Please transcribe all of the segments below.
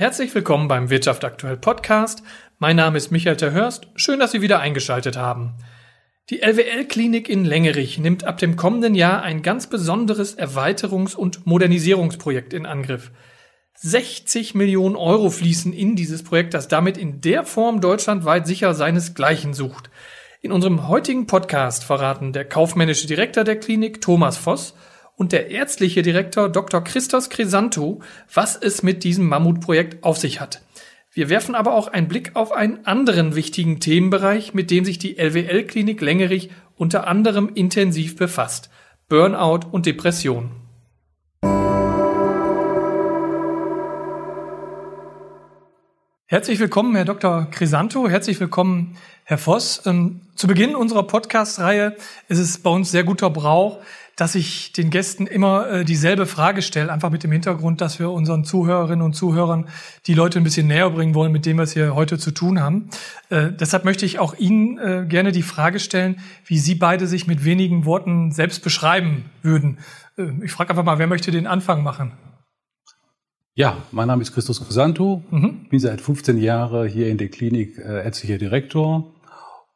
Herzlich willkommen beim Wirtschaft aktuell Podcast. Mein Name ist Michael Terhörst. Schön, dass Sie wieder eingeschaltet haben. Die LWL-Klinik in Längerich nimmt ab dem kommenden Jahr ein ganz besonderes Erweiterungs- und Modernisierungsprojekt in Angriff. 60 Millionen Euro fließen in dieses Projekt, das damit in der Form deutschlandweit sicher seinesgleichen sucht. In unserem heutigen Podcast verraten der kaufmännische Direktor der Klinik Thomas Voss und der ärztliche Direktor Dr. Christos Crisanto, was es mit diesem Mammutprojekt auf sich hat. Wir werfen aber auch einen Blick auf einen anderen wichtigen Themenbereich, mit dem sich die LWL-Klinik Längerich unter anderem intensiv befasst. Burnout und Depression. Herzlich willkommen, Herr Dr. Crisanto. Herzlich willkommen, Herr Voss. Ähm, zu Beginn unserer Podcast-Reihe ist es bei uns sehr guter Brauch, dass ich den Gästen immer äh, dieselbe Frage stelle, einfach mit dem Hintergrund, dass wir unseren Zuhörerinnen und Zuhörern die Leute ein bisschen näher bringen wollen, mit dem wir es hier heute zu tun haben. Äh, deshalb möchte ich auch Ihnen äh, gerne die Frage stellen, wie Sie beide sich mit wenigen Worten selbst beschreiben würden. Äh, ich frage einfach mal, wer möchte den Anfang machen? Ja, mein Name ist Christus Crisanto. Mhm. bin seit 15 Jahren hier in der Klinik äh, ärztlicher Direktor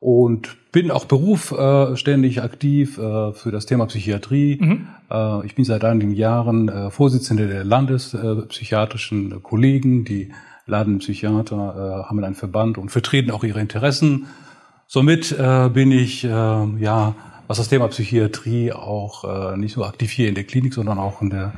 und bin auch berufständig äh, aktiv äh, für das Thema Psychiatrie. Mhm. Äh, ich bin seit einigen Jahren äh, Vorsitzender der landespsychiatrischen äh, Kollegen. Die Ladenpsychiater äh, haben einen Verband und vertreten auch ihre Interessen. Somit äh, bin ich, äh, ja, was das Thema Psychiatrie auch äh, nicht nur aktiv hier in der Klinik, sondern auch in der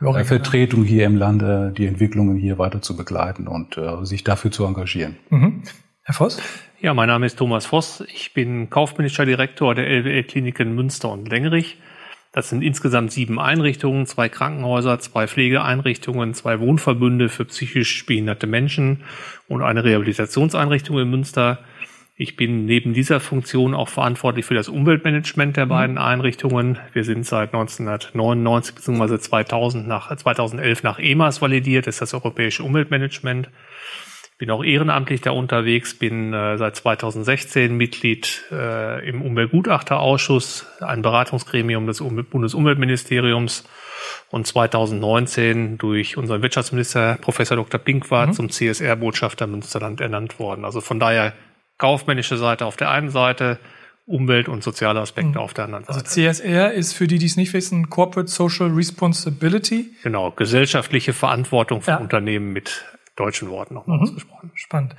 äh, Vertretung hier im Lande, die Entwicklungen hier weiter zu begleiten und äh, sich dafür zu engagieren. Mhm. Herr Voss? Ja, mein Name ist Thomas Voss. Ich bin kaufmännischer Direktor der LWL-Kliniken Münster und Längerich. Das sind insgesamt sieben Einrichtungen, zwei Krankenhäuser, zwei Pflegeeinrichtungen, zwei Wohnverbünde für psychisch behinderte Menschen und eine Rehabilitationseinrichtung in Münster. Ich bin neben dieser Funktion auch verantwortlich für das Umweltmanagement der mhm. beiden Einrichtungen. Wir sind seit 1999 bzw. 2000 nach, 2011 nach EMAS validiert, das ist das Europäische Umweltmanagement bin auch ehrenamtlich da unterwegs, bin äh, seit 2016 Mitglied äh, im Umweltgutachterausschuss, ein Beratungsgremium des um Bundesumweltministeriums und 2019 durch unseren Wirtschaftsminister Professor Dr. Pinkwart mhm. zum CSR-Botschafter Münsterland ernannt worden. Also von daher kaufmännische Seite auf der einen Seite, Umwelt- und soziale Aspekte mhm. auf der anderen also Seite. Also CSR ist für die, die es nicht wissen, Corporate Social Responsibility. Genau, gesellschaftliche Verantwortung von ja. Unternehmen mit deutschen Worten nochmal mhm. ausgesprochen. Spannend.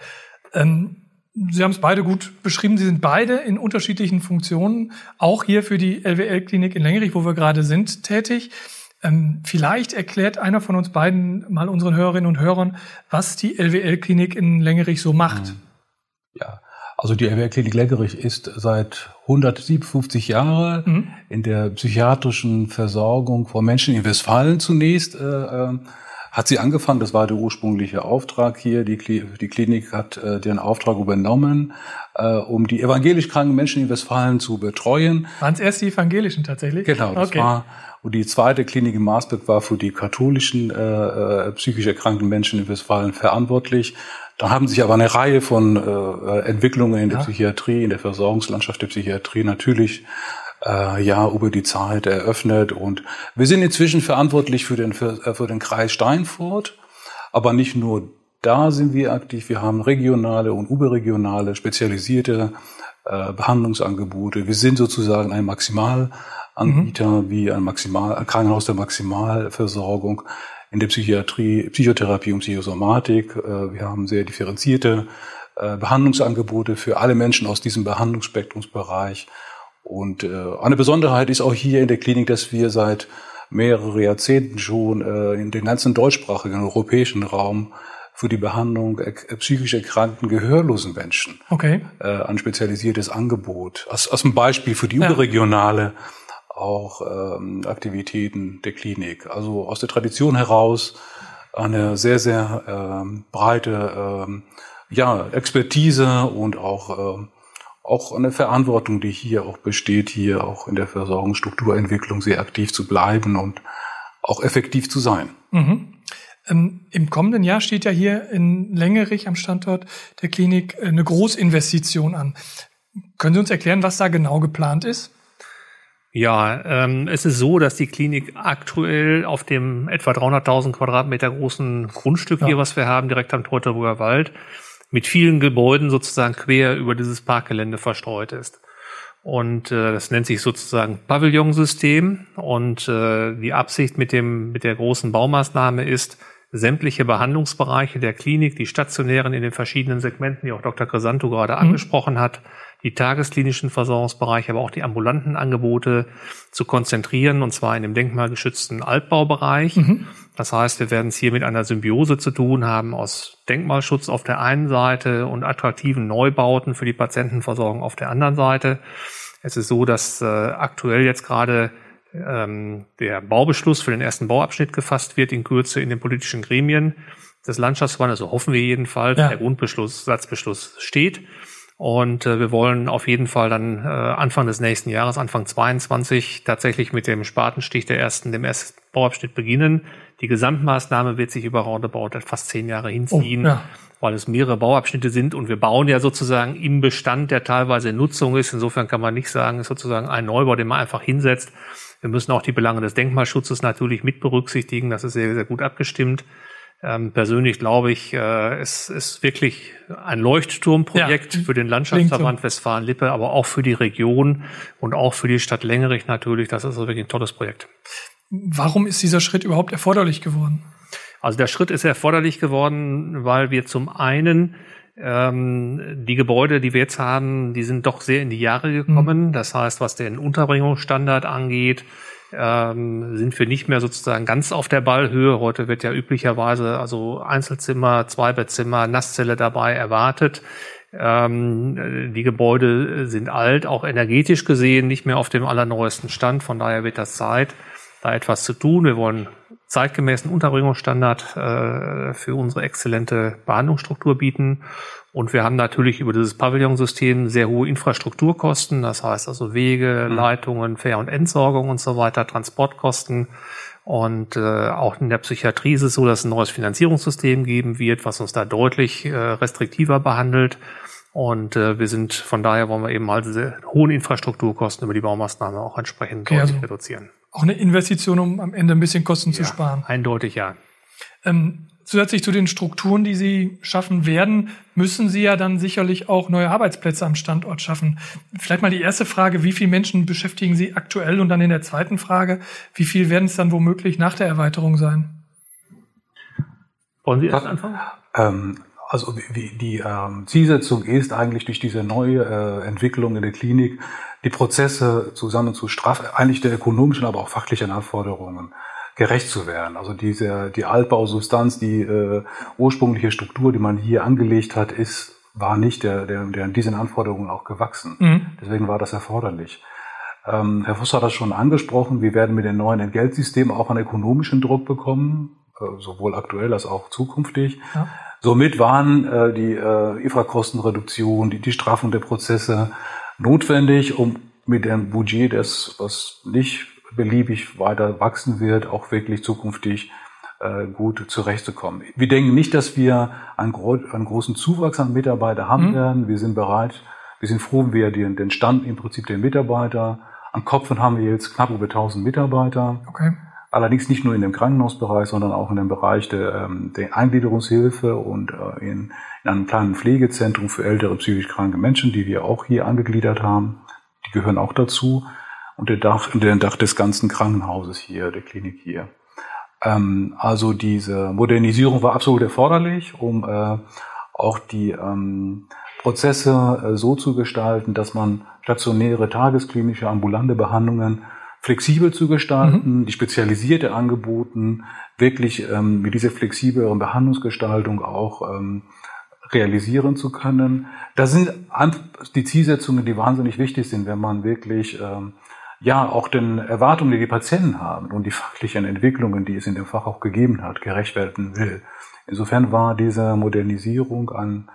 Ähm, Sie haben es beide gut beschrieben. Sie sind beide in unterschiedlichen Funktionen, auch hier für die LWL-Klinik in Längerich, wo wir gerade sind, tätig. Ähm, vielleicht erklärt einer von uns beiden mal unseren Hörerinnen und Hörern, was die LWL-Klinik in Längerich so macht. Mhm. Ja, also die LWL-Klinik Längerich ist seit 157 Jahren mhm. in der psychiatrischen Versorgung von Menschen in Westfalen zunächst äh, äh hat sie angefangen, das war der ursprüngliche Auftrag hier, die, die Klinik hat äh, den Auftrag übernommen, äh, um die evangelisch kranken Menschen in Westfalen zu betreuen. Waren es erst die evangelischen tatsächlich? Genau, das okay. war und die zweite Klinik in Marsberg war für die katholischen äh, äh, psychisch erkrankten Menschen in Westfalen verantwortlich. Da haben sich aber eine Reihe von äh, Entwicklungen in der ja. Psychiatrie, in der Versorgungslandschaft der Psychiatrie natürlich äh, ja über die Zeit eröffnet. Und wir sind inzwischen verantwortlich für den, für, äh, für den Kreis Steinfurt, aber nicht nur da sind wir aktiv. Wir haben regionale und überregionale spezialisierte äh, Behandlungsangebote. Wir sind sozusagen ein Maximalanbieter mhm. wie ein Maximal ein Krankenhaus der Maximalversorgung in der Psychiatrie, Psychotherapie und Psychosomatik. Äh, wir haben sehr differenzierte äh, Behandlungsangebote für alle Menschen aus diesem Behandlungsspektrumsbereich. Und äh, eine Besonderheit ist auch hier in der Klinik, dass wir seit mehreren Jahrzehnten schon äh, in den ganzen deutschsprachigen europäischen Raum für die Behandlung äh, psychisch erkrankten gehörlosen Menschen okay. äh, ein spezialisiertes Angebot. Als, als ein Beispiel für die ja. überregionale auch ähm, Aktivitäten der Klinik. Also aus der Tradition heraus eine sehr, sehr ähm, breite ähm, ja, Expertise und auch ähm, auch eine Verantwortung, die hier auch besteht, hier auch in der Versorgungsstrukturentwicklung sehr aktiv zu bleiben und auch effektiv zu sein. Mhm. Ähm, Im kommenden Jahr steht ja hier in Längerich am Standort der Klinik eine Großinvestition an. Können Sie uns erklären, was da genau geplant ist? Ja, ähm, es ist so, dass die Klinik aktuell auf dem etwa 300.000 Quadratmeter großen Grundstück ja. hier, was wir haben, direkt am Teutoburger Wald, mit vielen Gebäuden sozusagen quer über dieses Parkgelände verstreut ist. Und äh, das nennt sich sozusagen Pavillonsystem. Und äh, die Absicht mit dem mit der großen Baumaßnahme ist, sämtliche Behandlungsbereiche der Klinik, die stationären in den verschiedenen Segmenten, die auch Dr. Crisanto gerade mhm. angesprochen hat, die tagesklinischen Versorgungsbereiche, aber auch die ambulanten Angebote zu konzentrieren, und zwar in dem denkmalgeschützten Altbaubereich. Mhm. Das heißt, wir werden es hier mit einer Symbiose zu tun haben aus Denkmalschutz auf der einen Seite und attraktiven Neubauten für die Patientenversorgung auf der anderen Seite. Es ist so, dass äh, aktuell jetzt gerade ähm, der Baubeschluss für den ersten Bauabschnitt gefasst wird in Kürze in den politischen Gremien des Landschaftsverbandes, so hoffen wir jedenfalls. Ja. Der Grundbeschluss, Satzbeschluss steht. Und äh, wir wollen auf jeden Fall dann äh, Anfang des nächsten Jahres, Anfang 22, tatsächlich mit dem Spatenstich der ersten, dem ersten Bauabschnitt beginnen. Die Gesamtmaßnahme wird sich über roundabout fast zehn Jahre hinziehen, oh, ja. weil es mehrere Bauabschnitte sind und wir bauen ja sozusagen im Bestand, der teilweise in Nutzung ist. Insofern kann man nicht sagen, es ist sozusagen ein Neubau, den man einfach hinsetzt. Wir müssen auch die Belange des Denkmalschutzes natürlich mit berücksichtigen. Das ist sehr, sehr gut abgestimmt. Ähm, persönlich glaube ich, äh, es ist wirklich ein Leuchtturmprojekt ja, für den Landschaftsverband Westfalen-Lippe, aber auch für die Region und auch für die Stadt Längerich natürlich. Das ist wirklich ein tolles Projekt. Warum ist dieser Schritt überhaupt erforderlich geworden? Also der Schritt ist erforderlich geworden, weil wir zum einen ähm, die Gebäude, die wir jetzt haben, die sind doch sehr in die Jahre gekommen. Mhm. Das heißt, was den Unterbringungsstandard angeht, ähm, sind wir nicht mehr sozusagen ganz auf der Ballhöhe. Heute wird ja üblicherweise also Einzelzimmer, Zweibettzimmer, Nasszelle dabei erwartet. Ähm, die Gebäude sind alt, auch energetisch gesehen nicht mehr auf dem allerneuesten Stand. Von daher wird das Zeit, da etwas zu tun. Wir wollen zeitgemäßen Unterbringungsstandard äh, für unsere exzellente Behandlungsstruktur bieten. Und wir haben natürlich über dieses Pavillonsystem sehr hohe Infrastrukturkosten, das heißt also Wege, mhm. Leitungen, Fähr- und Entsorgung und so weiter, Transportkosten. Und äh, auch in der Psychiatrie ist es so, dass es ein neues Finanzierungssystem geben wird, was uns da deutlich äh, restriktiver behandelt. Und äh, wir sind von daher wollen wir eben mal diese hohen Infrastrukturkosten über die Baumaßnahme auch entsprechend okay, deutlich also reduzieren. Auch eine Investition, um am Ende ein bisschen Kosten ja, zu sparen. Eindeutig ja. Ähm, zusätzlich zu den Strukturen, die Sie schaffen werden, müssen Sie ja dann sicherlich auch neue Arbeitsplätze am Standort schaffen. Vielleicht mal die erste Frage, wie viele Menschen beschäftigen Sie aktuell? Und dann in der zweiten Frage, wie viel werden es dann womöglich nach der Erweiterung sein? Wollen Sie erst anfangen? Ähm, also wie, die ähm, Zielsetzung ist eigentlich durch diese neue äh, Entwicklung in der Klinik, die Prozesse zusammen zu straffen, eigentlich der ökonomischen, aber auch fachlichen Anforderungen gerecht zu werden. Also diese, die Altbausubstanz, die äh, ursprüngliche Struktur, die man hier angelegt hat, ist, war nicht der, der, der diesen Anforderungen auch gewachsen. Mhm. Deswegen war das erforderlich. Ähm, Herr Voss hat das schon angesprochen. Wir werden mit dem neuen Entgeltsystem auch einen ökonomischen Druck bekommen, äh, sowohl aktuell als auch zukünftig. Ja. Somit waren äh, die äh, Infrakostenreduktion, die, die Straffung der Prozesse notwendig, um mit dem Budget, das was nicht beliebig weiter wachsen wird, auch wirklich zukünftig äh, gut zurechtzukommen. Wir denken nicht, dass wir einen, gro einen großen Zuwachs an Mitarbeiter haben mhm. werden. Wir sind bereit, wir sind froh, wir den, den Stand im Prinzip der Mitarbeiter. An Kopf haben wir jetzt knapp über 1000 Mitarbeiter. Okay. Allerdings nicht nur in dem Krankenhausbereich, sondern auch in dem Bereich der, ähm, der Eingliederungshilfe und äh, in, in einem kleinen Pflegezentrum für ältere psychisch kranke Menschen, die wir auch hier angegliedert haben. Die gehören auch dazu und der Dach, der Dach des ganzen Krankenhauses hier, der Klinik hier. Ähm, also diese Modernisierung war absolut erforderlich, um äh, auch die ähm, Prozesse äh, so zu gestalten, dass man stationäre, tagesklinische, ambulante Behandlungen flexibel zu gestalten, mhm. die spezialisierte Angeboten wirklich ähm, mit dieser flexibleren Behandlungsgestaltung auch ähm, realisieren zu können. Das sind die Zielsetzungen, die wahnsinnig wichtig sind, wenn man wirklich ähm, ja auch den Erwartungen, die die Patienten haben und die fachlichen Entwicklungen, die es in dem Fach auch gegeben hat, gerecht werden will. Insofern war diese Modernisierung ein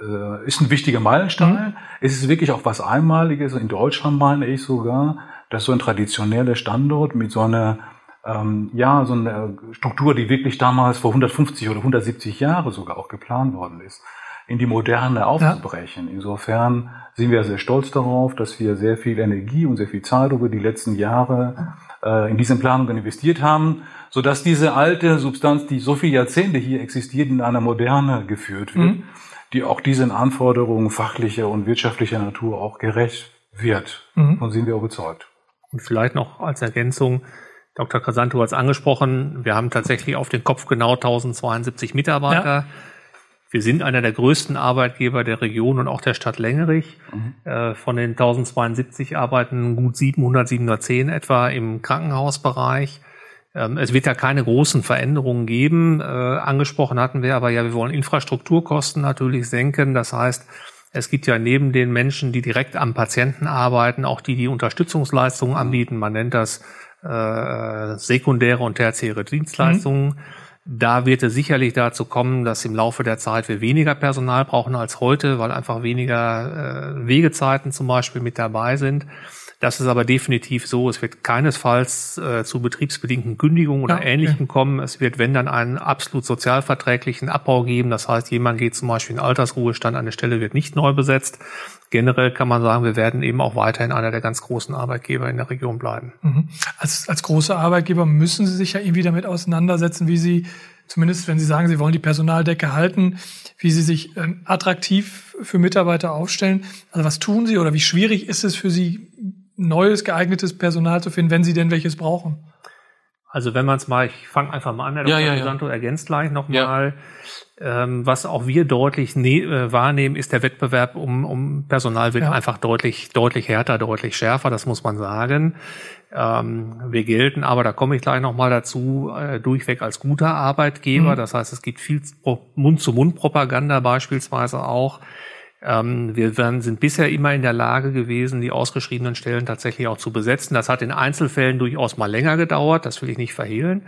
äh, ist ein wichtiger Meilenstein. Mhm. Es ist wirklich auch was Einmaliges. In Deutschland meine ich sogar, dass so ein traditioneller Standort mit so einer ähm, ja so einer Struktur, die wirklich damals vor 150 oder 170 Jahre sogar auch geplant worden ist, in die Moderne aufzubrechen. Ja. Insofern sind wir sehr stolz darauf, dass wir sehr viel Energie und sehr viel Zeit über die letzten Jahre äh, in diesen Planungen investiert haben, so dass diese alte Substanz, die so viele Jahrzehnte hier existiert, in einer Moderne geführt wird, mhm. die auch diesen Anforderungen fachlicher und wirtschaftlicher Natur auch gerecht wird. Mhm. Und sind wir überzeugt. Und vielleicht noch als Ergänzung, Dr. Casanto hat es angesprochen, wir haben tatsächlich auf den Kopf genau 1072 Mitarbeiter. Ja. Wir sind einer der größten Arbeitgeber der Region und auch der Stadt Längerich. Mhm. Äh, von den 1072 arbeiten gut 700, 710 etwa im Krankenhausbereich. Ähm, es wird ja keine großen Veränderungen geben. Äh, angesprochen hatten wir aber ja, wir wollen Infrastrukturkosten natürlich senken. Das heißt, es gibt ja neben den Menschen, die direkt am Patienten arbeiten, auch die, die Unterstützungsleistungen anbieten. Man nennt das äh, sekundäre und tertiäre Dienstleistungen. Mhm. Da wird es sicherlich dazu kommen, dass im Laufe der Zeit wir weniger Personal brauchen als heute, weil einfach weniger äh, Wegezeiten zum Beispiel mit dabei sind. Das ist aber definitiv so. Es wird keinesfalls äh, zu betriebsbedingten Kündigungen oder ja, Ähnlichem okay. kommen. Es wird, wenn dann, einen absolut sozialverträglichen Abbau geben. Das heißt, jemand geht zum Beispiel in Altersruhestand, eine Stelle wird nicht neu besetzt. Generell kann man sagen, wir werden eben auch weiterhin einer der ganz großen Arbeitgeber in der Region bleiben. Mhm. Als, als große Arbeitgeber müssen Sie sich ja irgendwie damit auseinandersetzen, wie Sie zumindest wenn Sie sagen, Sie wollen die Personaldecke halten, wie Sie sich ähm, attraktiv für Mitarbeiter aufstellen. Also was tun Sie oder wie schwierig ist es für Sie, neues, geeignetes Personal zu finden, wenn Sie denn welches brauchen? Also wenn man es mal, ich fange einfach mal an, der ja, Dr. Ja, Santo ja. ergänzt gleich nochmal. Ja. Ähm, was auch wir deutlich ne äh, wahrnehmen, ist der Wettbewerb um, um Personal wird ja. einfach deutlich, deutlich härter, deutlich schärfer, das muss man sagen. Ähm, wir gelten, aber da komme ich gleich nochmal dazu, äh, durchweg als guter Arbeitgeber. Mhm. Das heißt, es gibt viel Mund-zu-Mund-Propaganda beispielsweise auch. Ähm, wir werden, sind bisher immer in der Lage gewesen, die ausgeschriebenen Stellen tatsächlich auch zu besetzen. Das hat in Einzelfällen durchaus mal länger gedauert, das will ich nicht verhehlen.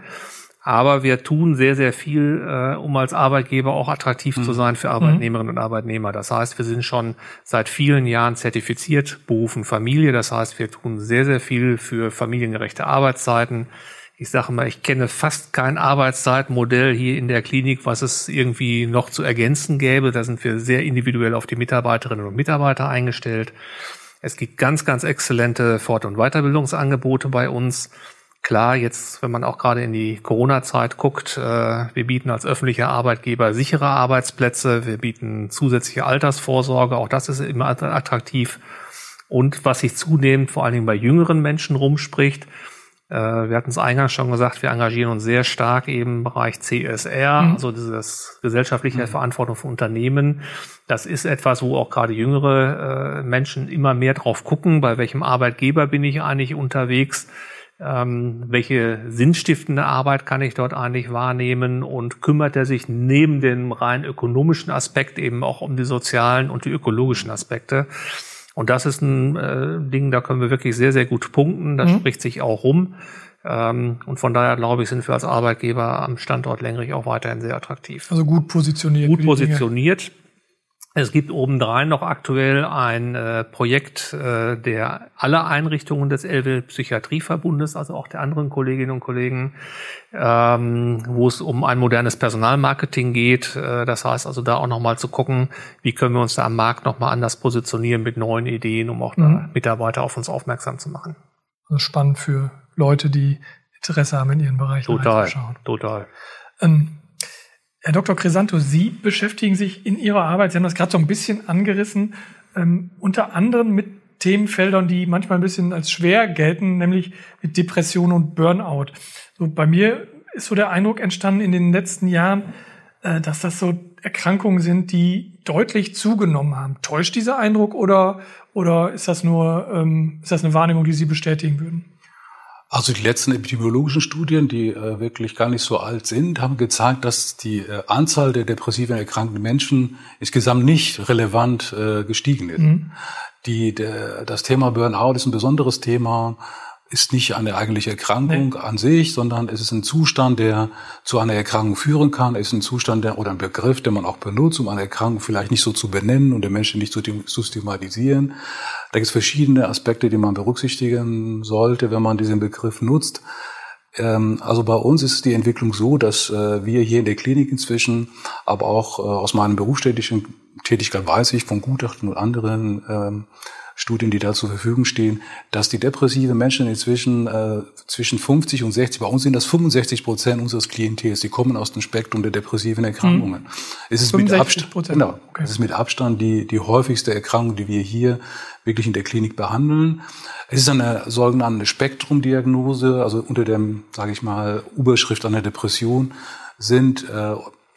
Aber wir tun sehr, sehr viel, äh, um als Arbeitgeber auch attraktiv mhm. zu sein für Arbeitnehmerinnen mhm. und Arbeitnehmer. Das heißt, wir sind schon seit vielen Jahren zertifiziert, berufen Familie. Das heißt, wir tun sehr, sehr viel für familiengerechte Arbeitszeiten ich sage mal, ich kenne fast kein Arbeitszeitmodell hier in der Klinik, was es irgendwie noch zu ergänzen gäbe. Da sind wir sehr individuell auf die Mitarbeiterinnen und Mitarbeiter eingestellt. Es gibt ganz, ganz exzellente Fort- und Weiterbildungsangebote bei uns. Klar, jetzt, wenn man auch gerade in die Corona-Zeit guckt, äh, wir bieten als öffentlicher Arbeitgeber sichere Arbeitsplätze, wir bieten zusätzliche Altersvorsorge, auch das ist immer attraktiv. Und was sich zunehmend vor allen Dingen bei jüngeren Menschen rumspricht, äh, wir hatten es eingangs schon gesagt, wir engagieren uns sehr stark eben im Bereich CSR, mhm. also dieses gesellschaftliche mhm. Verantwortung für Unternehmen. Das ist etwas, wo auch gerade jüngere äh, Menschen immer mehr drauf gucken, bei welchem Arbeitgeber bin ich eigentlich unterwegs, ähm, welche sinnstiftende Arbeit kann ich dort eigentlich wahrnehmen und kümmert er sich neben dem rein ökonomischen Aspekt eben auch um die sozialen und die ökologischen Aspekte. Und das ist ein äh, Ding, da können wir wirklich sehr, sehr gut punkten. Das mhm. spricht sich auch rum. Ähm, und von daher, glaube ich, sind wir als Arbeitgeber am Standort Lengrich auch weiterhin sehr attraktiv. Also gut positioniert. Gut positioniert. Es gibt obendrein noch aktuell ein äh, Projekt äh, der aller Einrichtungen des Elbe Psychiatrieverbundes, also auch der anderen Kolleginnen und Kollegen, ähm, wo es um ein modernes Personalmarketing geht. Äh, das heißt also da auch nochmal zu gucken, wie können wir uns da am Markt nochmal anders positionieren mit neuen Ideen, um auch mhm. Mitarbeiter auf uns aufmerksam zu machen. Also spannend für Leute, die Interesse haben in ihren Bereich. Total, total. Ähm, Herr Dr. Crisanto, Sie beschäftigen sich in Ihrer Arbeit, Sie haben das gerade so ein bisschen angerissen, ähm, unter anderem mit Themenfeldern, die manchmal ein bisschen als schwer gelten, nämlich mit Depression und Burnout. So bei mir ist so der Eindruck entstanden in den letzten Jahren, äh, dass das so Erkrankungen sind, die deutlich zugenommen haben. Täuscht dieser Eindruck oder, oder ist das nur, ähm, ist das eine Wahrnehmung, die Sie bestätigen würden? Also die letzten epidemiologischen Studien, die äh, wirklich gar nicht so alt sind, haben gezeigt, dass die äh, Anzahl der depressiven erkrankten Menschen insgesamt nicht relevant äh, gestiegen ist. Mhm. Die, der, das Thema Burnout ist ein besonderes Thema ist nicht eine eigentliche Erkrankung nee. an sich, sondern es ist ein Zustand, der zu einer Erkrankung führen kann. Es ist ein Zustand der, oder ein Begriff, den man auch benutzt, um eine Erkrankung vielleicht nicht so zu benennen und den Menschen nicht zu systematisieren. Da gibt es verschiedene Aspekte, die man berücksichtigen sollte, wenn man diesen Begriff nutzt. Ähm, also bei uns ist die Entwicklung so, dass äh, wir hier in der Klinik inzwischen, aber auch äh, aus meinem berufstätigen Tätigkeit weiß ich von Gutachten und anderen ähm, Studien, die da zur Verfügung stehen, dass die depressive Menschen inzwischen äh, zwischen 50 und 60, bei uns sind das 65 Prozent unseres Klientels, die kommen aus dem Spektrum der depressiven Erkrankungen. Mhm. Es ist mit Abstand, genau, okay. es ist mit Abstand die, die häufigste Erkrankung, die wir hier wirklich in der Klinik behandeln. Es ist eine sogenannte Spektrumdiagnose, also unter dem, sage ich mal, Überschrift einer Depression sind äh,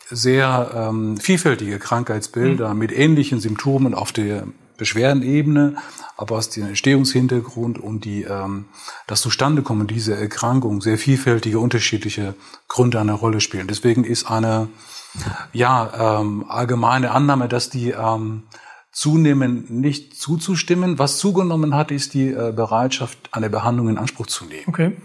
sehr ähm, vielfältige Krankheitsbilder mhm. mit ähnlichen Symptomen auf der Beschwerdenebene, aber was den Entstehungshintergrund und die, ähm, das Zustandekommen dieser Erkrankung sehr vielfältige, unterschiedliche Gründe eine Rolle spielen. Deswegen ist eine ja, ähm, allgemeine Annahme, dass die ähm, zunehmen, nicht zuzustimmen. Was zugenommen hat, ist die äh, Bereitschaft, eine Behandlung in Anspruch zu nehmen. Okay.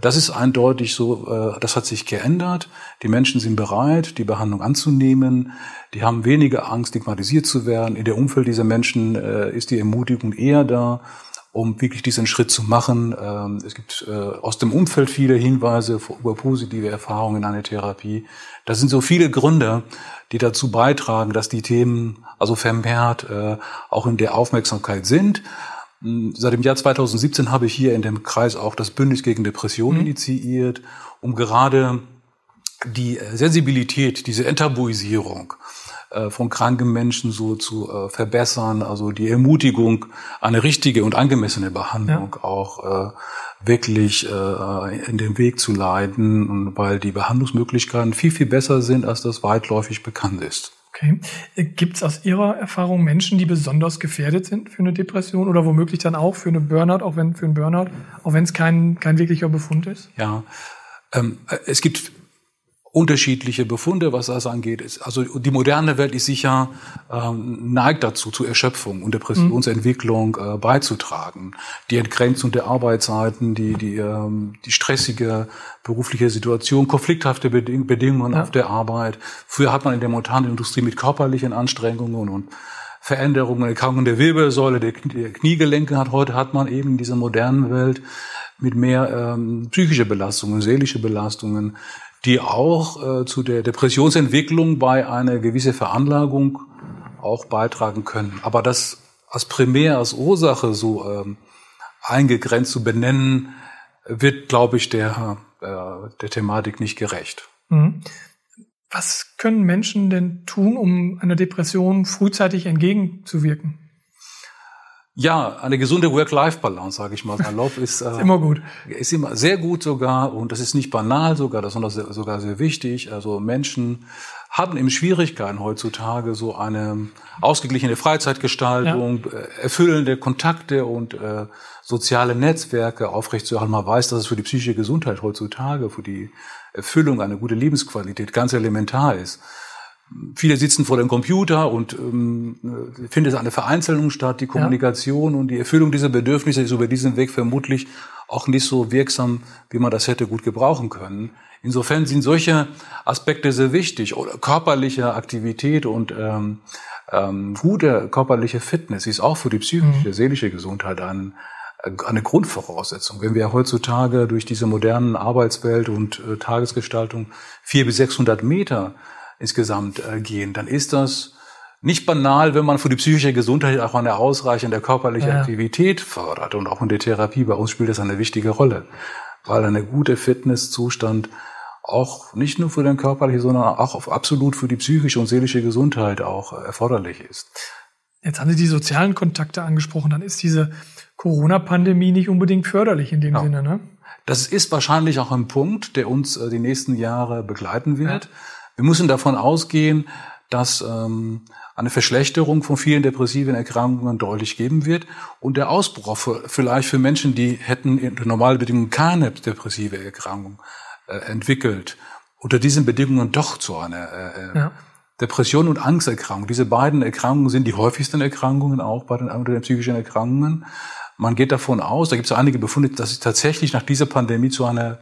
Das ist eindeutig so, äh, das hat sich geändert. Die Menschen sind bereit, die Behandlung anzunehmen. Die haben weniger Angst, stigmatisiert zu werden. In der Umfeld dieser Menschen äh, ist die Ermutigung eher da, um wirklich diesen Schritt zu machen. Ähm, es gibt äh, aus dem Umfeld viele Hinweise über positive Erfahrungen in einer Therapie. Das sind so viele Gründe, die dazu beitragen, dass die Themen also vermehrt auch in der Aufmerksamkeit sind. Seit dem Jahr 2017 habe ich hier in dem Kreis auch das Bündnis gegen Depressionen mhm. initiiert, um gerade die äh, Sensibilität, diese Enttabuisierung äh, von kranken Menschen so zu äh, verbessern, also die Ermutigung, eine richtige und angemessene Behandlung ja. auch wirklich in den Weg zu leiten, weil die Behandlungsmöglichkeiten viel, viel besser sind, als das weitläufig bekannt ist. Okay. Gibt es aus Ihrer Erfahrung Menschen, die besonders gefährdet sind für eine Depression oder womöglich dann auch für eine Burnout, auch wenn für einen Burnout, auch wenn es kein, kein wirklicher Befund ist? Ja, ähm, es gibt unterschiedliche Befunde, was das angeht. Also die moderne Welt ist sicher ähm, neigt dazu, zu Erschöpfung und Depressionsentwicklung äh, beizutragen. Die Entgrenzung der Arbeitszeiten, die die ähm, die stressige berufliche Situation, konflikthafte Beding Bedingungen ja. auf der Arbeit. Früher hat man in der Montanindustrie mit körperlichen Anstrengungen und Veränderungen, Erkrankungen der Wirbelsäule, der, der Kniegelenke hat. Heute hat man eben in dieser modernen Welt mit mehr ähm, psychische Belastungen, seelische Belastungen, die auch äh, zu der Depressionsentwicklung bei einer gewissen Veranlagung auch beitragen können. Aber das als primär, als Ursache so ähm, eingegrenzt zu benennen, wird, glaube ich, der, äh, der Thematik nicht gerecht. Mhm. Was können Menschen denn tun, um einer Depression frühzeitig entgegenzuwirken? Ja, eine gesunde Work-Life-Balance, sage ich mal salopp, ist, äh, ist immer gut. Ist immer sehr gut sogar und das ist nicht banal sogar, sondern sogar sehr wichtig. Also Menschen haben eben Schwierigkeiten heutzutage, so eine ausgeglichene Freizeitgestaltung, ja. Äh, erfüllende Kontakte und äh, soziale Netzwerke aufrechtzuerhalten. Man weiß, dass es für die psychische Gesundheit heutzutage, für die Erfüllung, eine gute Lebensqualität ganz elementar ist. Viele sitzen vor dem Computer und ähm, findet eine Vereinzelung statt. Die Kommunikation ja. und die Erfüllung dieser Bedürfnisse ist über diesen Weg vermutlich auch nicht so wirksam, wie man das hätte gut gebrauchen können. Insofern sind solche Aspekte sehr wichtig. Oder körperliche Aktivität und ähm, ähm, gute körperliche Fitness ist auch für die psychische, mhm. seelische Gesundheit ein, eine Grundvoraussetzung. Wenn wir heutzutage durch diese modernen Arbeitswelt und äh, Tagesgestaltung vier bis sechshundert Meter insgesamt äh, gehen, dann ist das nicht banal, wenn man für die psychische Gesundheit auch eine ausreichende körperliche ja. Aktivität fördert. Und auch in der Therapie bei uns spielt das eine wichtige Rolle, weil eine gute Fitnesszustand auch nicht nur für den körperlichen, sondern auch absolut für die psychische und seelische Gesundheit auch erforderlich ist. Jetzt haben Sie die sozialen Kontakte angesprochen, dann ist diese Corona-Pandemie nicht unbedingt förderlich in dem ja. Sinne, ne? Das ist wahrscheinlich auch ein Punkt, der uns äh, die nächsten Jahre begleiten wird. Ja. Wir müssen davon ausgehen, dass ähm, eine Verschlechterung von vielen depressiven Erkrankungen deutlich geben wird und der Ausbruch für, vielleicht für Menschen, die hätten unter normalen Bedingungen keine depressive Erkrankung äh, entwickelt, unter diesen Bedingungen doch zu einer äh, äh, ja. Depression und Angsterkrankung. Diese beiden Erkrankungen sind die häufigsten Erkrankungen auch bei den, unter den psychischen Erkrankungen. Man geht davon aus, da gibt es einige Befunde, dass es tatsächlich nach dieser Pandemie zu einer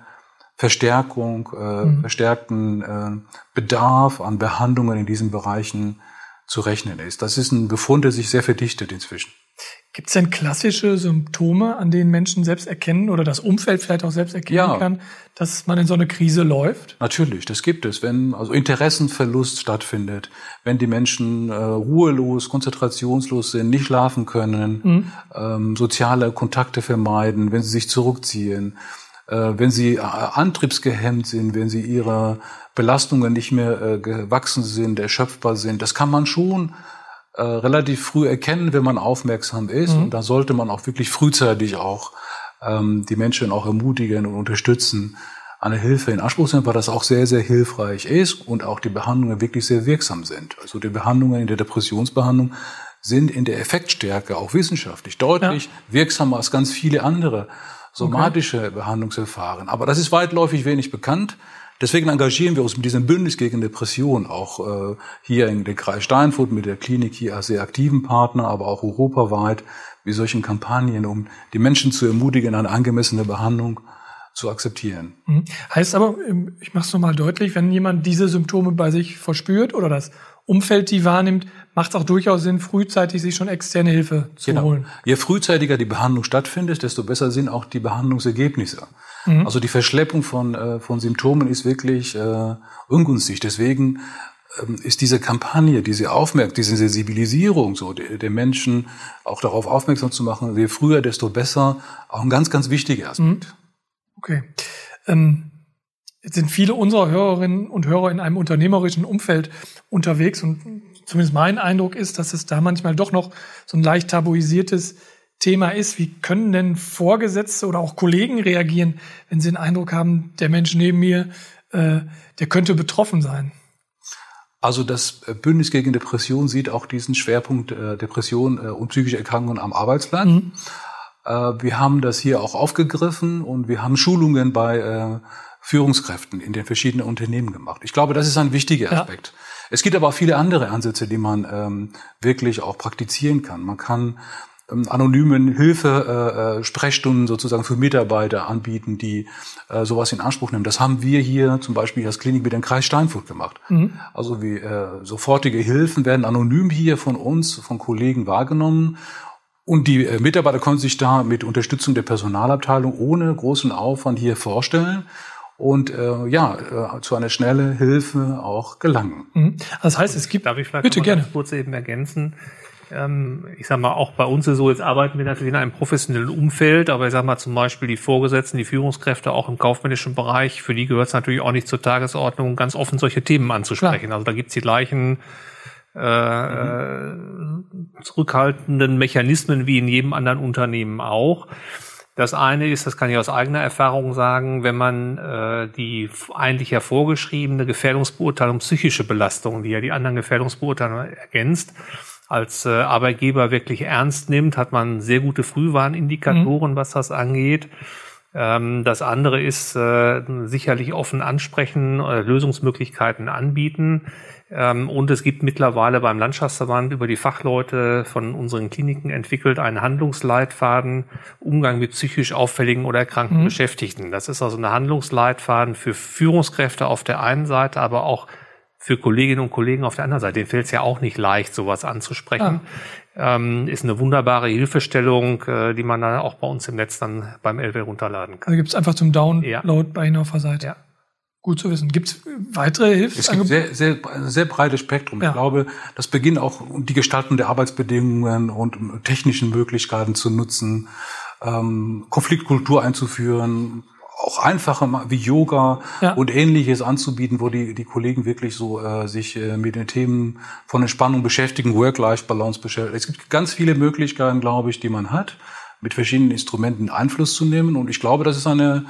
Verstärkung, äh, mhm. verstärkten äh, Bedarf an Behandlungen in diesen Bereichen zu rechnen ist. Das ist ein Befund, der sich sehr verdichtet inzwischen. Gibt es denn klassische Symptome, an denen Menschen selbst erkennen oder das Umfeld vielleicht auch selbst erkennen ja. kann, dass man in so eine Krise läuft? Natürlich, das gibt es. Wenn also Interessenverlust stattfindet, wenn die Menschen äh, ruhelos, konzentrationslos sind, nicht schlafen können, mhm. ähm, soziale Kontakte vermeiden, wenn sie sich zurückziehen, wenn sie äh, antriebsgehemmt sind, wenn sie ihrer Belastungen nicht mehr äh, gewachsen sind, erschöpfbar sind, das kann man schon äh, relativ früh erkennen, wenn man aufmerksam ist. Mhm. Und da sollte man auch wirklich frühzeitig auch ähm, die Menschen auch ermutigen und unterstützen, eine Hilfe in Anspruch zu nehmen, weil das auch sehr, sehr hilfreich ist und auch die Behandlungen wirklich sehr wirksam sind. Also die Behandlungen in der Depressionsbehandlung sind in der Effektstärke auch wissenschaftlich deutlich ja. wirksamer als ganz viele andere somatische. Behandlungsverfahren. Aber das ist weitläufig wenig bekannt. Deswegen engagieren wir uns mit diesem Bündnis gegen Depression auch äh, hier in den Kreis Steinfurt mit der Klinik hier als sehr aktiven Partner, aber auch europaweit wie solchen Kampagnen, um die Menschen zu ermutigen, eine angemessene Behandlung zu akzeptieren. Mhm. Heißt aber, ähm, ich mache es nochmal deutlich, wenn jemand diese Symptome bei sich verspürt oder das Umfeld die wahrnimmt, macht es auch durchaus Sinn, frühzeitig sich schon externe Hilfe zu genau. holen. Je frühzeitiger die Behandlung stattfindet, desto besser sind auch die Behandlungsergebnisse. Mhm. Also die Verschleppung von, äh, von Symptomen ist wirklich äh, ungünstig. Deswegen ähm, ist diese Kampagne, diese Aufmerksamkeit, diese Sensibilisierung so der, der, Menschen auch darauf aufmerksam zu machen, je früher, desto besser, auch ein ganz, ganz wichtiger Aspekt. Mhm. Okay. Ähm Jetzt sind viele unserer Hörerinnen und Hörer in einem unternehmerischen Umfeld unterwegs und zumindest mein Eindruck ist, dass es da manchmal doch noch so ein leicht tabuisiertes Thema ist. Wie können denn Vorgesetzte oder auch Kollegen reagieren, wenn sie den Eindruck haben, der Mensch neben mir, äh, der könnte betroffen sein? Also das Bündnis gegen Depression sieht auch diesen Schwerpunkt äh, Depression äh, und psychische Erkrankungen am Arbeitsplatz. Mhm. Äh, wir haben das hier auch aufgegriffen und wir haben Schulungen bei äh, Führungskräften in den verschiedenen Unternehmen gemacht. Ich glaube, das ist ein wichtiger Aspekt. Ja. Es gibt aber auch viele andere Ansätze, die man ähm, wirklich auch praktizieren kann. Man kann ähm, anonymen Hilfe, äh, äh, Sprechstunden sozusagen für Mitarbeiter anbieten, die äh, sowas in Anspruch nehmen. Das haben wir hier zum Beispiel als Klinik mit dem Kreis Steinfurt gemacht. Mhm. Also wie äh, sofortige Hilfen werden anonym hier von uns, von Kollegen wahrgenommen. Und die äh, Mitarbeiter können sich da mit Unterstützung der Personalabteilung ohne großen Aufwand hier vorstellen und äh, ja, äh, zu einer schnellen Hilfe auch gelangen. Mhm. Das heißt, es gibt, darf ich vielleicht bitte gerne kurz eben ergänzen, ähm, ich sag mal, auch bei uns ist so, jetzt arbeiten wir natürlich in einem professionellen Umfeld, aber ich sag mal zum Beispiel die Vorgesetzten, die Führungskräfte auch im kaufmännischen Bereich, für die gehört es natürlich auch nicht zur Tagesordnung, ganz offen solche Themen anzusprechen. Klar. Also da gibt's die gleichen äh, mhm. zurückhaltenden Mechanismen wie in jedem anderen Unternehmen auch. Das eine ist, das kann ich aus eigener Erfahrung sagen, wenn man äh, die eigentlich ja vorgeschriebene Gefährdungsbeurteilung psychische Belastung, die ja die anderen Gefährdungsbeurteilungen ergänzt, als äh, Arbeitgeber wirklich ernst nimmt, hat man sehr gute Frühwarnindikatoren, mhm. was das angeht. Ähm, das andere ist äh, sicherlich offen ansprechen, äh, Lösungsmöglichkeiten anbieten. Ähm, und es gibt mittlerweile beim Landschaftsverband über die Fachleute von unseren Kliniken entwickelt einen Handlungsleitfaden Umgang mit psychisch auffälligen oder erkrankten mhm. Beschäftigten. Das ist also ein Handlungsleitfaden für Führungskräfte auf der einen Seite, aber auch für Kolleginnen und Kollegen auf der anderen Seite. Denen fällt es ja auch nicht leicht, sowas anzusprechen. Ah. Ähm, ist eine wunderbare Hilfestellung, äh, die man dann auch bei uns im Netz dann beim LW runterladen kann. Also gibt es einfach zum Download ja. bei Ihnen auf der Seite. Ja. Gut zu wissen. Gibt es weitere Hilfsangebote? Es gibt sehr, sehr, sehr breites Spektrum. Ja. Ich glaube, das beginnt auch die Gestaltung der Arbeitsbedingungen und technischen Möglichkeiten zu nutzen, ähm, Konfliktkultur einzuführen, auch einfache wie Yoga ja. und ähnliches anzubieten, wo die, die Kollegen wirklich so äh, sich äh, mit den Themen von Entspannung beschäftigen, Work-Life-Balance beschäftigen. Es gibt ganz viele Möglichkeiten, glaube ich, die man hat, mit verschiedenen Instrumenten Einfluss zu nehmen. Und ich glaube, das ist eine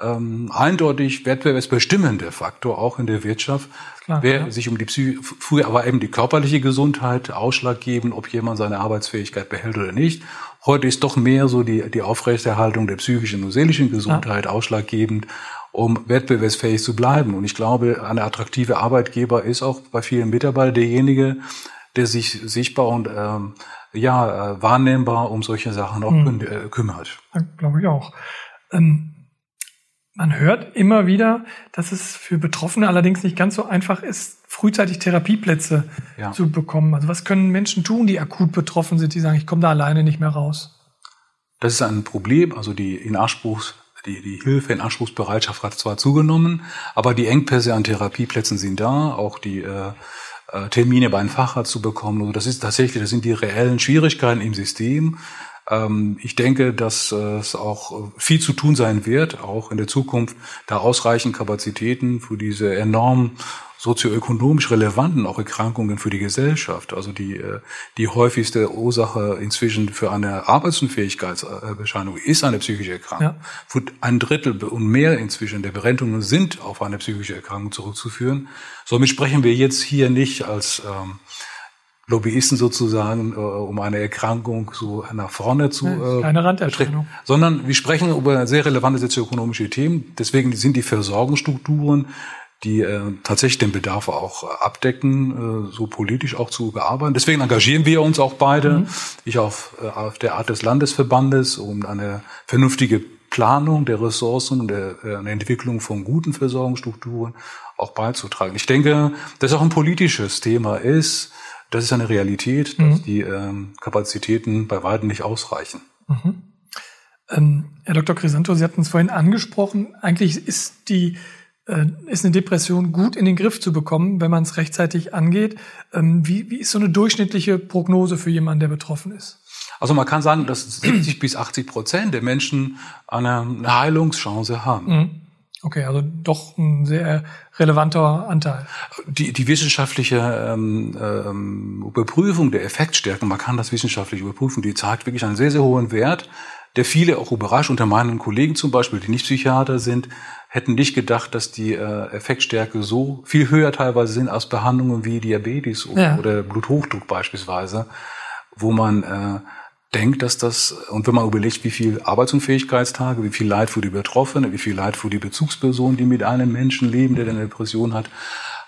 ähm, eindeutig wettbewerbsbestimmende Faktor auch in der Wirtschaft. Klar, Wer ja. sich um die Psyche, früher aber eben die körperliche Gesundheit ausschlaggebend, ob jemand seine Arbeitsfähigkeit behält oder nicht. Heute ist doch mehr so die, die Aufrechterhaltung der psychischen und seelischen Gesundheit ja. ausschlaggebend, um wettbewerbsfähig zu bleiben. Und ich glaube, eine attraktive Arbeitgeber ist auch bei vielen Mitarbeitern derjenige, der sich sichtbar und ähm, ja äh, wahrnehmbar um solche Sachen auch hm. kümmert. Glaube ich auch. Ähm man hört immer wieder, dass es für Betroffene allerdings nicht ganz so einfach ist, frühzeitig Therapieplätze ja. zu bekommen. Also was können Menschen tun, die akut betroffen sind, die sagen, ich komme da alleine nicht mehr raus? Das ist ein Problem. Also die Inanspruchs, die, die Hilfe in Anspruchsbereitschaft hat zwar zugenommen, aber die Engpässe an Therapieplätzen sind da. Auch die äh, äh Termine bei einem Facharzt zu bekommen. Also das ist tatsächlich, das sind die reellen Schwierigkeiten im System. Ähm, ich denke, dass äh, es auch viel zu tun sein wird, auch in der Zukunft, da ausreichend Kapazitäten für diese enorm sozioökonomisch relevanten auch Erkrankungen für die Gesellschaft. Also die, äh, die häufigste Ursache inzwischen für eine Arbeitsunfähigkeitserscheinung ist eine psychische Erkrankung. Ja. Ein Drittel und mehr inzwischen der Berentungen sind auf eine psychische Erkrankung zurückzuführen. Somit sprechen wir jetzt hier nicht als ähm, Lobbyisten sozusagen, äh, um eine Erkrankung so nach vorne zu ja, keine äh, Randerscheinung. sondern wir sprechen über sehr relevante sozioökonomische Themen. Deswegen sind die Versorgungsstrukturen, die äh, tatsächlich den Bedarf auch abdecken, äh, so politisch auch zu bearbeiten. Deswegen engagieren wir uns auch beide, mhm. ich auf, äh, auf der Art des Landesverbandes, um eine vernünftige Planung der Ressourcen und der, äh, eine Entwicklung von guten Versorgungsstrukturen auch beizutragen. Ich denke, dass auch ein politisches Thema ist, das ist eine Realität, dass mhm. die ähm, Kapazitäten bei weitem nicht ausreichen. Mhm. Ähm, Herr Dr. Crisanto, Sie hatten es vorhin angesprochen. Eigentlich ist die äh, ist eine Depression gut in den Griff zu bekommen, wenn man es rechtzeitig angeht. Ähm, wie, wie ist so eine durchschnittliche Prognose für jemanden, der betroffen ist? Also man kann sagen, dass 70 bis 80 Prozent der Menschen eine, Heilungschance haben. Mhm. Okay, also doch ein sehr relevanter Anteil. Die, die wissenschaftliche ähm, ähm, Überprüfung der Effektstärken, man kann das wissenschaftlich überprüfen, die zeigt wirklich einen sehr, sehr hohen Wert, der viele auch überrascht. Unter meinen Kollegen zum Beispiel, die nicht Psychiater sind, hätten nicht gedacht, dass die äh, Effektstärke so viel höher teilweise sind als Behandlungen wie Diabetes ja. oder Bluthochdruck beispielsweise, wo man äh, denkt, dass das, und wenn man überlegt, wie viel Arbeitsunfähigkeitstage, wie viel Leid für die Betroffene, wie viel Leid für die Bezugspersonen, die mit einem Menschen leben, der eine Depression hat,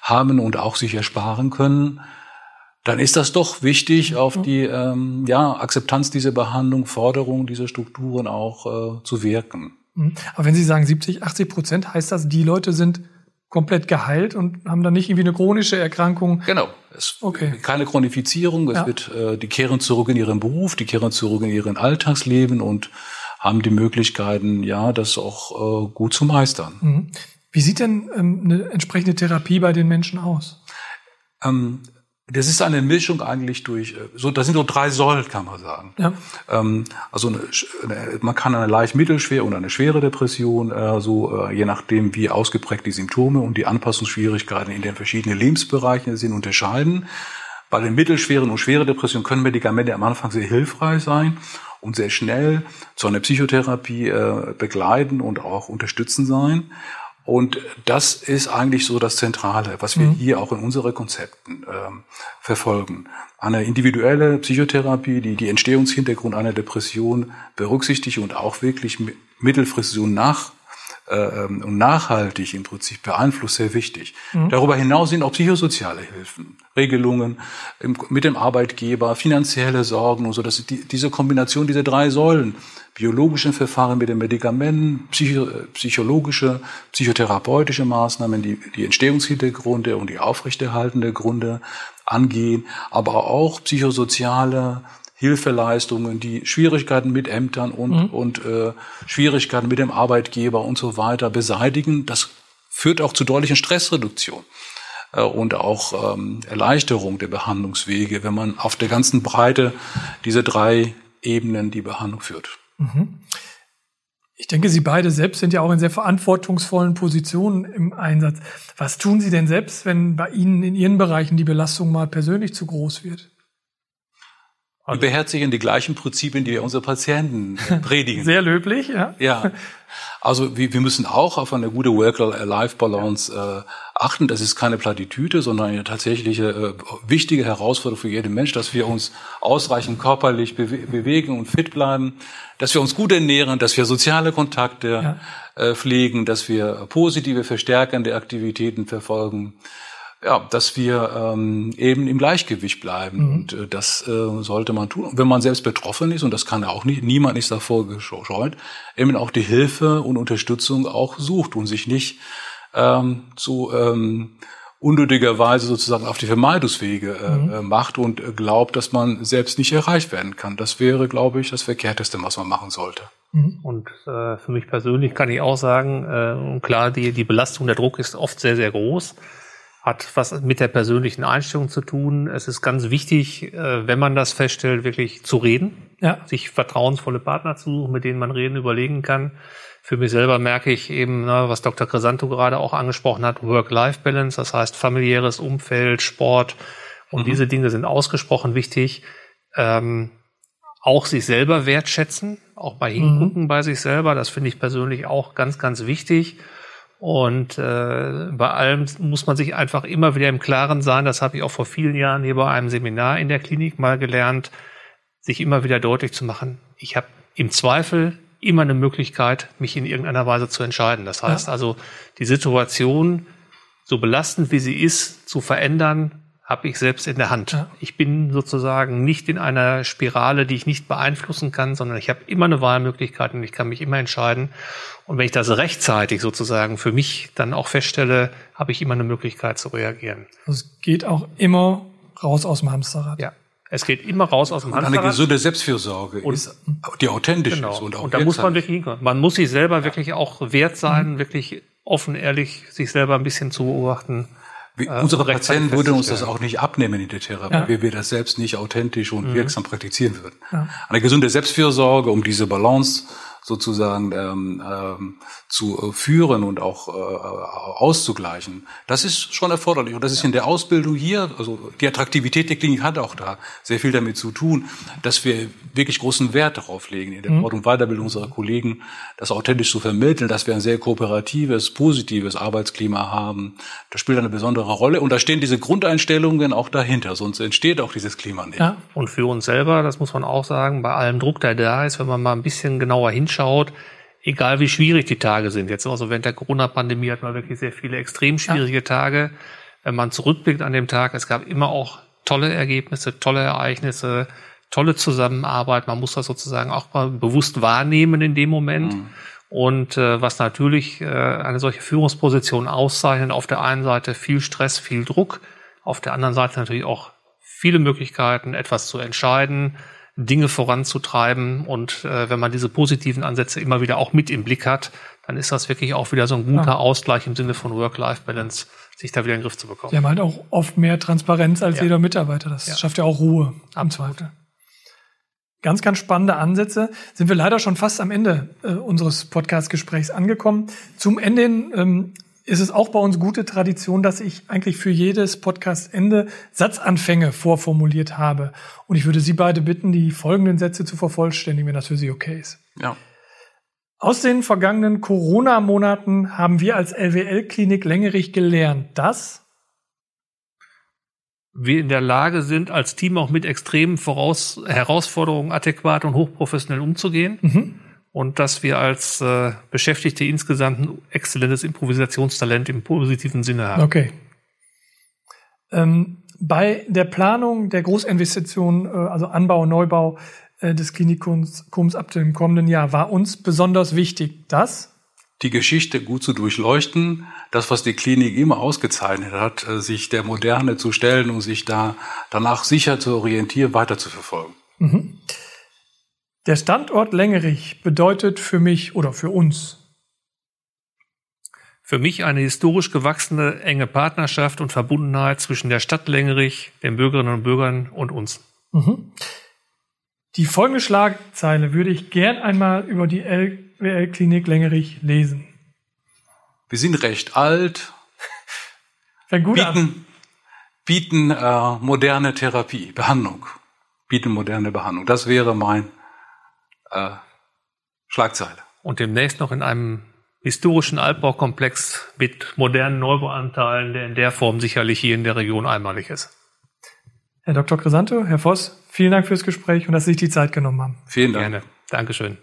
haben und auch sich ersparen können, dann ist das doch wichtig, auf die ähm, ja, Akzeptanz dieser Behandlung, Forderung dieser Strukturen auch äh, zu wirken. Mhm. Aber wenn Sie sagen 70, 80 Prozent, heißt das, die Leute sind komplett geheilt und haben dann nicht irgendwie eine chronische Erkrankung. Genau. Es okay. keine Chronifizierung. Es ja. wird, äh, die kehren zurück in ihren Beruf, die kehren zurück in ihren Alltagsleben und haben die Möglichkeiten, ja, das auch äh, gut zu meistern. Mhm. Wie sieht denn ähm, eine entsprechende Therapie bei den Menschen aus? Ähm, das ist eine Mischung eigentlich durch, äh, so, das sind so drei Säulen, kann man sagen. Ja. Ähm, also eine, eine, man kann eine leicht mittelschwere und eine schwere Depression, äh, so äh, je nachdem wie ausgeprägt die Symptome und die Anpassungsschwierigkeiten in den verschiedenen Lebensbereichen sind, unterscheiden. Bei den mittelschweren und schweren Depressionen können Medikamente am Anfang sehr hilfreich sein und sehr schnell zu einer Psychotherapie äh, begleiten und auch unterstützen sein. Und das ist eigentlich so das Zentrale, was wir mhm. hier auch in unseren Konzepten ähm, verfolgen. Eine individuelle Psychotherapie, die die Entstehungshintergrund einer Depression berücksichtigt und auch wirklich mittelfristig und nach und nachhaltig im Prinzip beeinflusst, sehr wichtig. Mhm. Darüber hinaus sind auch psychosoziale Hilfen, Regelungen mit dem Arbeitgeber, finanzielle Sorgen und so. Das ist die, diese Kombination dieser drei Säulen biologischen Verfahren mit den Medikamenten, psycho psychologische, psychotherapeutische Maßnahmen, die die Entstehungshintergründe und die aufrechterhaltende Gründe angehen, aber auch psychosoziale Hilfeleistungen, die Schwierigkeiten mit Ämtern und, mhm. und äh, Schwierigkeiten mit dem Arbeitgeber und so weiter beseitigen. Das führt auch zu deutlichen Stressreduktion äh, und auch ähm, Erleichterung der Behandlungswege, wenn man auf der ganzen Breite diese drei Ebenen die Behandlung führt. Mhm. Ich denke, Sie beide selbst sind ja auch in sehr verantwortungsvollen Positionen im Einsatz. Was tun Sie denn selbst, wenn bei Ihnen in Ihren Bereichen die Belastung mal persönlich zu groß wird? Wir beherzigen die gleichen Prinzipien, die wir unsere Patienten predigen. Sehr löblich, ja. Ja. Also wir, wir müssen auch auf eine gute Work-Life-Balance äh, achten. Das ist keine Plattitüde, sondern eine tatsächliche äh, wichtige Herausforderung für jeden Mensch, dass wir uns ausreichend körperlich bewe bewegen und fit bleiben, dass wir uns gut ernähren, dass wir soziale Kontakte ja. äh, pflegen, dass wir positive, verstärkende Aktivitäten verfolgen ja, dass wir ähm, eben im Gleichgewicht bleiben. Mhm. Und äh, das äh, sollte man tun. Und wenn man selbst betroffen ist, und das kann auch nicht, niemand ist davor gescheut, eben auch die Hilfe und Unterstützung auch sucht und sich nicht ähm, zu ähm, unnötigerweise sozusagen auf die Vermeidungswege äh, mhm. Äh, macht und äh, glaubt, dass man selbst nicht erreicht werden kann. Das wäre, glaube ich, das Verkehrteste, was man machen sollte. Mhm. Und äh, für mich persönlich kann ich auch sagen, äh, klar, die, die Belastung, der Druck ist oft sehr, sehr groß hat was mit der persönlichen Einstellung zu tun. Es ist ganz wichtig, äh, wenn man das feststellt, wirklich zu reden, ja. sich vertrauensvolle Partner zu suchen, mit denen man reden überlegen kann. Für mich selber merke ich eben, was Dr. Crisanto gerade auch angesprochen hat, Work-Life-Balance, das heißt familiäres Umfeld, Sport und mhm. diese Dinge sind ausgesprochen wichtig. Ähm, auch sich selber wertschätzen, auch bei hingucken mhm. bei sich selber, das finde ich persönlich auch ganz, ganz wichtig. Und äh, bei allem muss man sich einfach immer wieder im Klaren sein, das habe ich auch vor vielen Jahren hier bei einem Seminar in der Klinik mal gelernt, sich immer wieder deutlich zu machen, ich habe im Zweifel immer eine Möglichkeit, mich in irgendeiner Weise zu entscheiden. Das heißt ja. also, die Situation, so belastend wie sie ist, zu verändern, habe ich selbst in der Hand. Ja. Ich bin sozusagen nicht in einer Spirale, die ich nicht beeinflussen kann, sondern ich habe immer eine Wahlmöglichkeit und ich kann mich immer entscheiden. Und wenn ich das rechtzeitig sozusagen für mich dann auch feststelle, habe ich immer eine Möglichkeit zu reagieren. Es geht auch immer raus aus dem Hamsterrad. Ja. Es geht immer raus aus dem und Hamsterrad. Eine gesunde Selbstfürsorge und, ist, die authentisch genau. ist und auch Und da muss man wirklich hinkommen. Man muss sich selber ja. wirklich auch wert sein, mhm. wirklich offen, ehrlich sich selber ein bisschen zu beobachten wie, äh, unsere Patienten würden uns das auch nicht abnehmen in der Therapie, ja. weil wir das selbst nicht authentisch und mhm. wirksam praktizieren würden. Ja. Eine gesunde Selbstfürsorge, um diese Balance sozusagen ähm, ähm, zu äh, führen und auch äh, auszugleichen. Das ist schon erforderlich und das ist ja. in der Ausbildung hier, also die Attraktivität der Klinik hat auch da sehr viel damit zu tun, dass wir wirklich großen Wert darauf legen, in der mhm. Fort- und Weiterbildung unserer Kollegen das authentisch zu vermitteln, dass wir ein sehr kooperatives, positives Arbeitsklima haben. Das spielt eine besondere Rolle und da stehen diese Grundeinstellungen auch dahinter, sonst entsteht auch dieses Klima nicht. Ja. Und für uns selber, das muss man auch sagen, bei allem Druck, der da ist, wenn man mal ein bisschen genauer hinschaut, anschaut, egal wie schwierig die Tage sind. Jetzt also während der Corona-Pandemie hat man wirklich sehr viele extrem schwierige ja. Tage. Wenn man zurückblickt an dem Tag, es gab immer auch tolle Ergebnisse, tolle Ereignisse, tolle Zusammenarbeit. Man muss das sozusagen auch mal bewusst wahrnehmen in dem Moment. Mhm. Und äh, was natürlich äh, eine solche Führungsposition auszeichnet, auf der einen Seite viel Stress, viel Druck, auf der anderen Seite natürlich auch viele Möglichkeiten, etwas zu entscheiden, Dinge voranzutreiben. Und äh, wenn man diese positiven Ansätze immer wieder auch mit im Blick hat, dann ist das wirklich auch wieder so ein guter ja. Ausgleich im Sinne von Work-Life-Balance, sich da wieder in den Griff zu bekommen. Sie haben halt auch oft mehr Transparenz als ja. jeder Mitarbeiter. Das ja. schafft ja auch Ruhe am Zweifel. Ganz, ganz spannende Ansätze. Sind wir leider schon fast am Ende äh, unseres Podcast-Gesprächs angekommen. Zum Ende ähm, ist es auch bei uns gute Tradition, dass ich eigentlich für jedes Podcast-Ende Satzanfänge vorformuliert habe. Und ich würde Sie beide bitten, die folgenden Sätze zu vervollständigen, wenn das für Sie okay ist. Ja. Aus den vergangenen Corona-Monaten haben wir als LWL-Klinik Längerich gelernt, dass wir in der Lage sind, als Team auch mit extremen Voraus Herausforderungen adäquat und hochprofessionell umzugehen. Mhm und dass wir als äh, Beschäftigte insgesamt ein exzellentes Improvisationstalent im positiven Sinne haben. Okay. Ähm, bei der Planung der Großinvestition, äh, also Anbau, Neubau äh, des Klinikums ab dem kommenden Jahr, war uns besonders wichtig, dass die Geschichte gut zu durchleuchten, das, was die Klinik immer ausgezeichnet hat, äh, sich der Moderne zu stellen und sich da danach sicher zu orientieren, weiter zu verfolgen. Mhm. Der Standort Längerich bedeutet für mich oder für uns für mich eine historisch gewachsene enge Partnerschaft und Verbundenheit zwischen der Stadt Längerich, den Bürgerinnen und Bürgern und uns. Mhm. Die folgende Schlagzeile würde ich gern einmal über die LWL-Klinik Längerich lesen. Wir sind recht alt, bieten, bieten äh, moderne Therapie, Behandlung, bieten moderne Behandlung. Das wäre mein äh, Schlagzeile. Und demnächst noch in einem historischen Altbaukomplex mit modernen Neubauanteilen, der in der Form sicherlich hier in der Region einmalig ist. Herr Dr. Crisanto, Herr Voss, vielen Dank fürs Gespräch und dass Sie sich die Zeit genommen haben. Vielen Dank. Gerne. Dankeschön.